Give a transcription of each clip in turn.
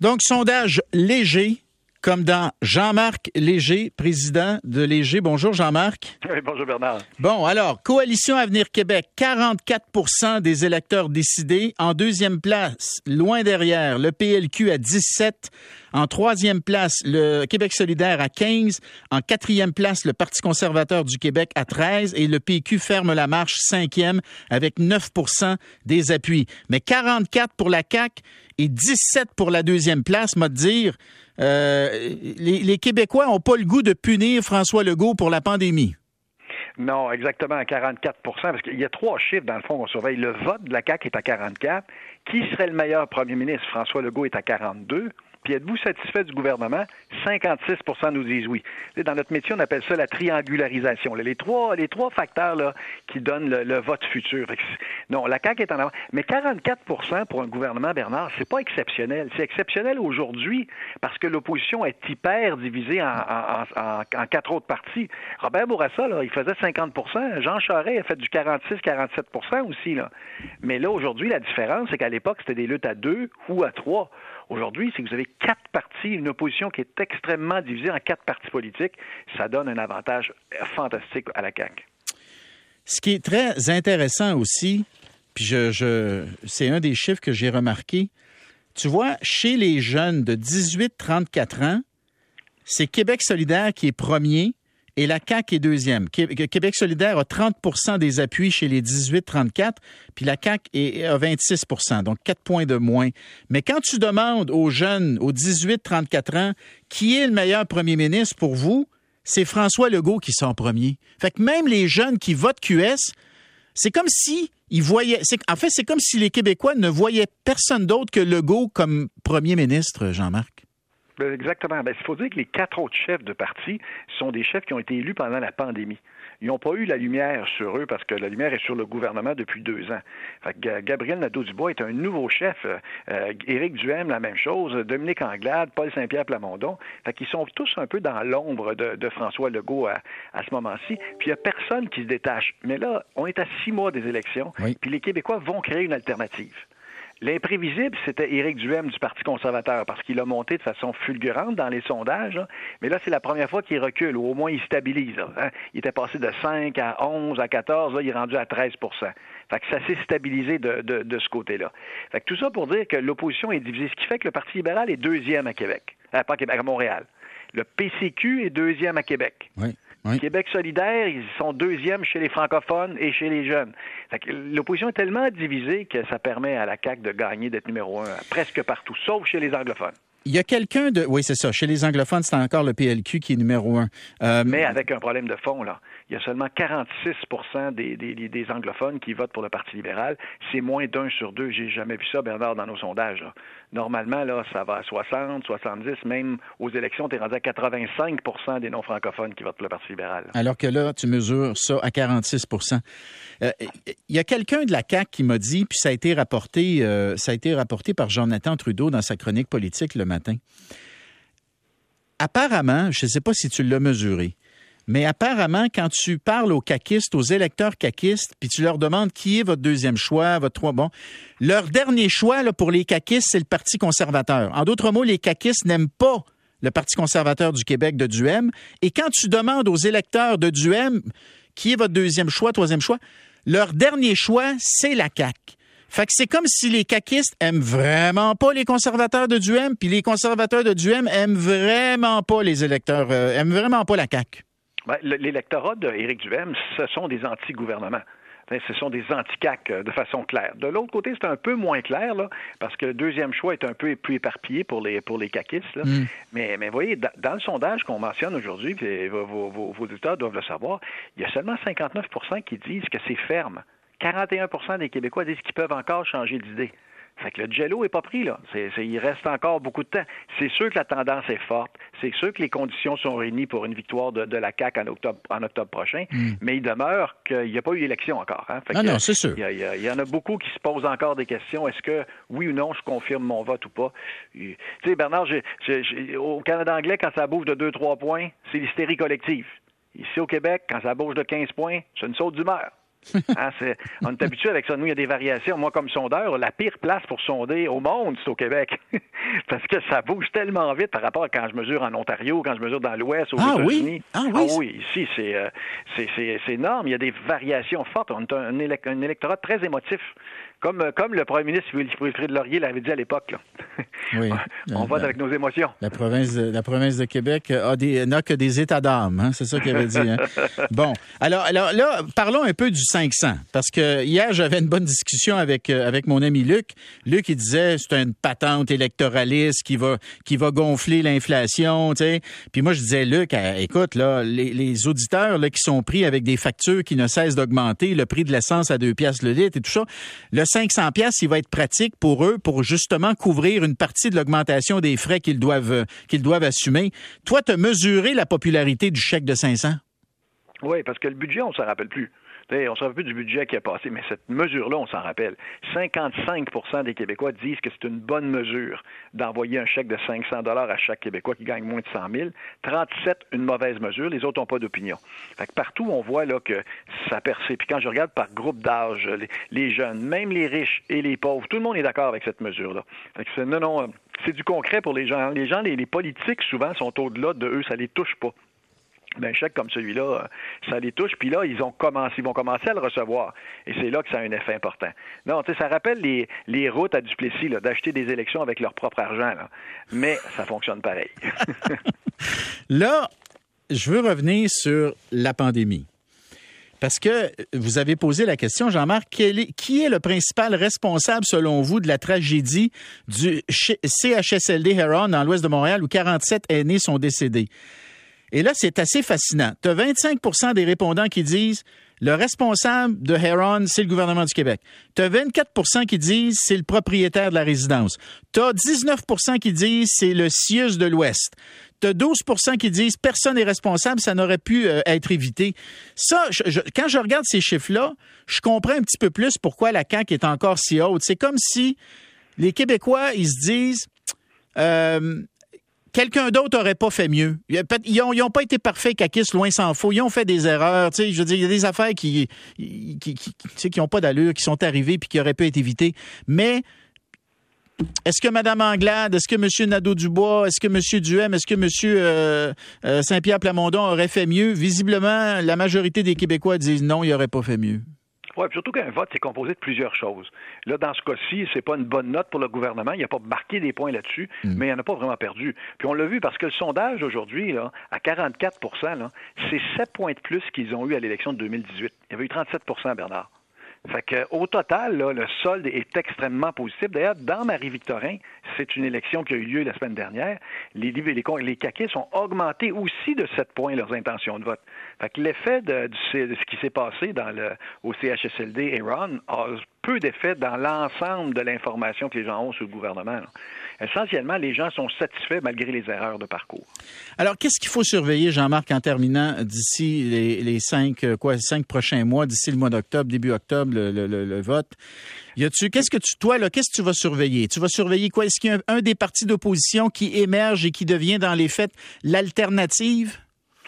Donc, sondage léger, comme dans Jean-Marc Léger, président de Léger. Bonjour Jean-Marc. Oui, bonjour Bernard. Bon, alors, Coalition Avenir Québec, 44% des électeurs décidés. En deuxième place, loin derrière, le PLQ à 17. En troisième place, le Québec solidaire à 15. En quatrième place, le Parti conservateur du Québec à 13. Et le PQ ferme la marche cinquième avec 9% des appuis. Mais 44 pour la CAQ et 17 pour la deuxième place, m'a dire euh, les, Québécois n'ont pas le goût de punir François Legault pour la pandémie. Non, exactement, à 44 parce qu'il y a trois chiffres, dans le fond, qu'on surveille. Le vote de la CAQ est à 44. Qui serait le meilleur premier ministre? François Legault est à 42. Puis êtes-vous satisfait du gouvernement? 56% nous disent oui. Dans notre métier, on appelle ça la triangularisation. Les trois, les trois facteurs là, qui donnent le, vote futur. Non, la CAQ est en avant. Mais 44% pour un gouvernement, Bernard, c'est pas exceptionnel. C'est exceptionnel aujourd'hui parce que l'opposition est hyper divisée en, quatre autres partis. Robert Bourassa, là, il faisait 50% Jean Charest a fait du 46-47% aussi. Là. Mais là, aujourd'hui, la différence, c'est qu'à l'époque, c'était des luttes à deux ou à trois. Aujourd'hui, que vous avez quatre partis, une opposition qui est extrêmement divisée en quatre partis politiques. Ça donne un avantage fantastique à la CAQ. Ce qui est très intéressant aussi, puis je, c'est un des chiffres que j'ai remarqué. Tu vois, chez les jeunes de 18-34 ans, c'est Québec solidaire qui est premier et la CAQ est deuxième. Québec solidaire a 30% des appuis chez les 18-34, puis la CAQ est à 26% donc 4 points de moins. Mais quand tu demandes aux jeunes, aux 18-34 ans, qui est le meilleur premier ministre pour vous, c'est François Legault qui sort premier. Fait que même les jeunes qui votent QS, c'est comme si ils voyaient. En fait, c'est comme si les Québécois ne voyaient personne d'autre que Legault comme premier ministre, Jean-Marc. Ben, exactement. Ben, il faut dire que les quatre autres chefs de parti sont des chefs qui ont été élus pendant la pandémie. Ils n'ont pas eu la lumière sur eux parce que la lumière est sur le gouvernement depuis deux ans. Gabriel Nadeau-Dubois est un nouveau chef. Euh, Éric Duhem, la même chose. Dominique Anglade, Paul Saint-Pierre Plamondon. Fait qu'ils sont tous un peu dans l'ombre de, François Legault à, ce moment-ci. Puis il n'y a personne qui se détache. Mais là, on est à six mois des élections. Puis les Québécois vont créer une alternative. L'imprévisible, c'était Éric Duhem du Parti conservateur, parce qu'il a monté de façon fulgurante dans les sondages. Mais là, c'est la première fois qu'il recule, ou au moins il stabilise. Hein. Il était passé de 5 à 11 à 14, là, il est rendu à 13% fait que ça s'est stabilisé de, de, ce côté-là. Fait que tout ça pour dire que l'opposition est divisée, ce qui fait que le Parti libéral est deuxième à Québec. Euh, pas à Québec, à Montréal. Le PCQ est deuxième à Québec. Oui. Québec solidaire, ils sont deuxièmes chez les francophones et chez les jeunes. L'opposition est tellement divisée que ça permet à la CAQ de gagner, d'être numéro un presque partout, sauf chez les anglophones. Il y a quelqu'un de. Oui, c'est ça. Chez les anglophones, c'est encore le PLQ qui est numéro un. Euh, Mais avec un problème de fond, là. Il y a seulement 46 des, des, des, anglophones qui votent pour le Parti libéral. C'est moins d'un sur deux. J'ai jamais vu ça, Bernard, dans nos sondages. Normalement, là, ça va à 60, 70, même aux élections, tu es rendu à 85% des non-francophones qui votent pour le Parti libéral. Alors que là, tu mesures ça à 46% euh, Il y a quelqu'un de la CAQ qui m'a dit, puis ça a été rapporté, euh, ça a été rapporté par Jonathan Trudeau dans sa chronique politique le matin. Apparemment, je ne sais pas si tu l'as mesuré, mais apparemment, quand tu parles aux caquistes, aux électeurs caquistes, puis tu leur demandes qui est votre deuxième choix, votre trois, bon, leur dernier choix pour les caquistes, c'est le Parti conservateur. En d'autres mots, les caquistes n'aiment pas le Parti conservateur du Québec de Duhem. Et quand tu demandes aux électeurs de Duhem qui est votre deuxième choix, troisième choix, leur dernier choix, c'est la CAQ. Fait que c'est comme si les caquistes aiment vraiment pas les conservateurs de Duhem, puis les conservateurs de Duhem aiment vraiment pas les électeurs, euh, aiment vraiment pas la CAQ. Ben, l'électorat d'Éric Duhem, ce sont des anti-gouvernements. Ce sont des anti-CAC euh, de façon claire. De l'autre côté, c'est un peu moins clair, là, parce que le deuxième choix est un peu plus éparpillé pour les, pour les caquistes. Mm. Mais, mais vous voyez, dans, le sondage qu'on mentionne aujourd'hui, vos, vos, vos, auditeurs doivent le savoir, il y a seulement 59% qui disent que c'est ferme. 41% des Québécois disent qu'ils peuvent encore changer d'idée. Fait que le jello est pas pris, là. il reste encore beaucoup de temps. C'est sûr que la tendance est forte. C'est sûr que les conditions sont réunies pour une victoire de, la CAQ en octobre, en octobre prochain. Hmm. Mais il demeure qu'il n'y a pas eu d'élection encore. Hein. non, non, c'est sûr. Il y, en a beaucoup qui se posent encore des questions. Est-ce que, oui ou non, je confirme mon vote ou pas? Tu sais, Bernard, au Canada anglais, quand ça bouge de 2-3 points, c'est l'hystérie collective. Ici au Québec, quand ça bouge de 15 points, c'est une saute d'humeur. Hein, on est habitué avec ça. Nous, il y a des variations. Moi, comme sondeur, la pire place pour sonder au monde, c'est au Québec. Parce que ça bouge tellement vite par rapport à quand je mesure en Ontario, quand je mesure dans l'Ouest, aux ah, États-Unis. Oui? Ah oui? Ah oui, ici, euh, c'est, énorme. Il y a des variations fortes. On a un électorat très émotif. Comme, euh, comme le premier ministre Wilfrid Laurier l'avait dit à l'époque. Oui. On vote avec nos émotions. La province de, la province de Québec n'a que des états d'âme, hein? c'est ça qu'il avait dit. Hein? bon, alors, alors là, parlons un peu du 500, parce que hier, j'avais une bonne discussion avec, euh, avec mon ami Luc. Luc, il disait, c'est une patente électoraliste qui va, qui va gonfler l'inflation, tu sais. Puis moi, je disais, Luc, euh, écoute, là, les, les auditeurs là, qui sont pris avec des factures qui ne cessent d'augmenter, le prix de l'essence à deux piastres le litre et tout ça, le 500 pièces, il va être pratique pour eux pour justement couvrir une partie de l'augmentation des frais qu'ils doivent euh, qu'ils doivent assumer. Toi, tu as mesuré la popularité du chèque de 500 Oui, parce que le budget, on ne s'en rappelle plus on ne se rappelle plus du budget qui a passé, mais cette mesure-là, on s'en rappelle. 55% des Québécois disent que c'est une bonne mesure d'envoyer un chèque de 500 dollars à chaque Québécois qui gagne moins de 100 000. 37, une mauvaise mesure. Les autres n'ont pas d'opinion. partout, on voit là, que ça percée. Puis quand je regarde par groupe d'âge, les, jeunes, même les riches et les pauvres, tout le monde est d'accord avec cette mesure-là. non, non, euh, c'est du concret pour les gens. Les gens, les, les politiques, souvent, sont au-delà de eux, ça les touche pas ben, un chèque comme celui-là, euh, ça les touche. Puis là, ils ont commencé, ils vont commencer à le recevoir. Et c'est là que ça a un effet important. Non, tu sais, ça rappelle les, les routes à Duplessis, d'acheter des élections avec leur propre argent. Mais ça fonctionne pareil. là, je veux revenir sur la pandémie. Parce que vous avez posé la question, Jean-Marc, qui est le principal responsable, selon vous, de la tragédie du CHSLD Heron dans l'ouest de Montréal où 47 aînés sont décédés? Et là, c'est assez fascinant. Tu as 25% des répondants qui disent le responsable de Heron, c'est le gouvernement du Québec. Tu as 24% qui disent c'est le propriétaire de la résidence. Tu as 19% qui disent c'est le CIUS de l'Ouest. Tu as 12% qui disent personne n'est responsable, ça n'aurait pu euh, être évité. Ça, quand je regarde ces chiffres-là, je comprends un petit peu plus pourquoi la CAQ est encore si haute. C'est comme si les Québécois, ils se disent... Euh, quelqu'un d'autre aurait pas fait mieux. Ils n'ont pas été parfaits, Kakis, loin s'en faut. Ils ont fait des erreurs. Je veux dire, il y a des affaires qui qui, ont pas d'allure, qui sont arrivées puis qui auraient pu être évitées. Mais est-ce que Mme Anglade, est-ce que M. Nadeau-Dubois, est-ce que M. Duhem, est-ce que M. Euh, euh, Saint-Pierre Plamondon aurait fait mieux? Visiblement, la majorité des Québécois disent non, il n'aurait pas fait mieux. Oui, surtout qu'un vote, c'est composé de plusieurs choses. Là, dans ce cas-ci, c'est pas une bonne note pour le gouvernement. Il n'a pas marqué des points là-dessus, mm. mais il n'en a pas vraiment perdu. Puis on l'a vu parce que le sondage aujourd'hui, là, à 44% c'est 7 points de plus qu'ils ont eu à l'élection de 2018. Il y avait eu 37% Bernard. Fait que, au total, là, le solde est extrêmement positif. D'ailleurs, dans Marie-Victorin, c'est une élection qui a eu lieu la semaine dernière. Les, les, les caquistes ont augmenté aussi de 7 points leurs intentions de vote. Fait que l'effet de, ce qui s'est passé dans le, au CHSLD Ron a peu d'effet dans l'ensemble de l'information que les gens ont sur le gouvernement. Essentiellement, les gens sont satisfaits malgré les erreurs de parcours. Alors, qu'est-ce qu'il faut surveiller, Jean-Marc, en terminant d'ici les, cinq, euh, quoi, cinq prochains mois, d'ici le mois d'octobre, début octobre, le, vote? Y a-tu, qu'est-ce que tu, toi, là, qu'est-ce que tu vas surveiller? Tu vas surveiller quoi? Est-ce qu'il y a un des partis d'opposition qui émerge et qui devient, dans les faits, l'alternative?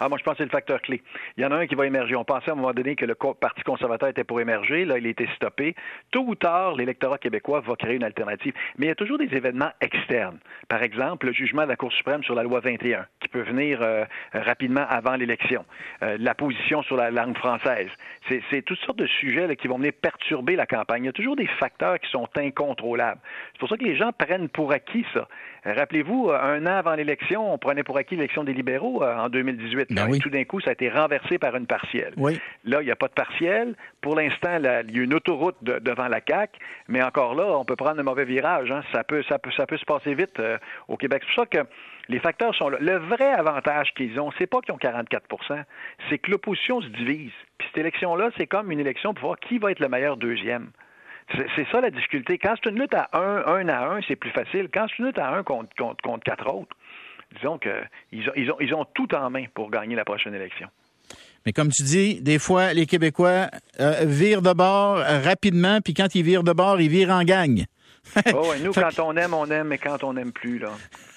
Ah, moi, je pense que c'est le facteur clé. Il y en a un qui va émerger. On pensait à un moment donné que le Parti conservateur était pour émerger. Là, il a été stoppé. Tôt ou tard, l'électorat québécois va créer une alternative. Mais il y a toujours des événements externes. Par exemple, le jugement de la Cour suprême sur la loi 21, qui peut venir euh, rapidement avant l'élection. Euh, la position sur la langue française. C'est toutes sortes de sujets qui vont venir perturber la campagne. Il y a toujours des facteurs qui sont incontrôlables. C'est pour ça que les gens prennent pour acquis ça. Rappelez-vous, un an avant l'élection, on prenait pour acquis l'élection des libéraux euh, en 2018. Ben tout d'un coup, ça a été renversé par une partielle. Là, il n'y a pas de partielle. Pour l'instant, il y a une autoroute devant la CAC, mais encore là, on peut prendre un mauvais virage. Hein. Ça, peut, ça, peut, ça peut se passer vite euh, au Québec. C'est pour ça que les facteurs sont là. Le vrai avantage qu'ils ont, c'est pas qu'ils ont 44% c'est que l'opposition se divise. Puis cette élection-là, c'est comme une élection pour voir qui va être le meilleur deuxième. C'est ça la difficulté. Quand c'est une lutte à un, un à un, c'est plus facile. Quand c'est une lutte à un contre, contre, quatre autres, disons qu'ils ont, ils ont, ils ont tout en main pour gagner la prochaine élection. Mais comme tu dis, des fois, les Québécois euh, virent de bord rapidement, puis quand ils virent de bord, ils virent en gang. oh, nous, quand on aime, on aime, mais quand on n'aime plus, là,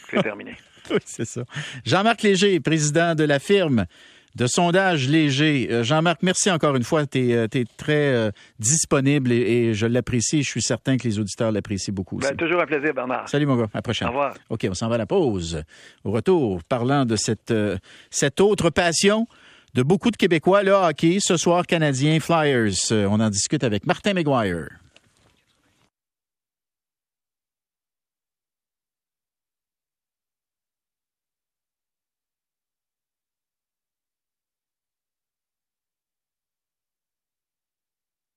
c'est terminé. oui, c'est ça. Jean-Marc Léger, président de la firme de sondage léger. Euh, Jean-Marc, merci encore une fois. Tu es, euh, très euh, disponible et, je l'apprécie. Je suis certain que les auditeurs l'apprécient beaucoup. Ben, toujours un plaisir, Bernard. Salut, mon gars. À la prochaine. Au revoir. OK, on s'en va à la pause. Au retour, parlant de cette, cette autre passion de beaucoup de Québécois, le hockey, ce soir, Canadien Flyers. On en discute avec Martin McGuire.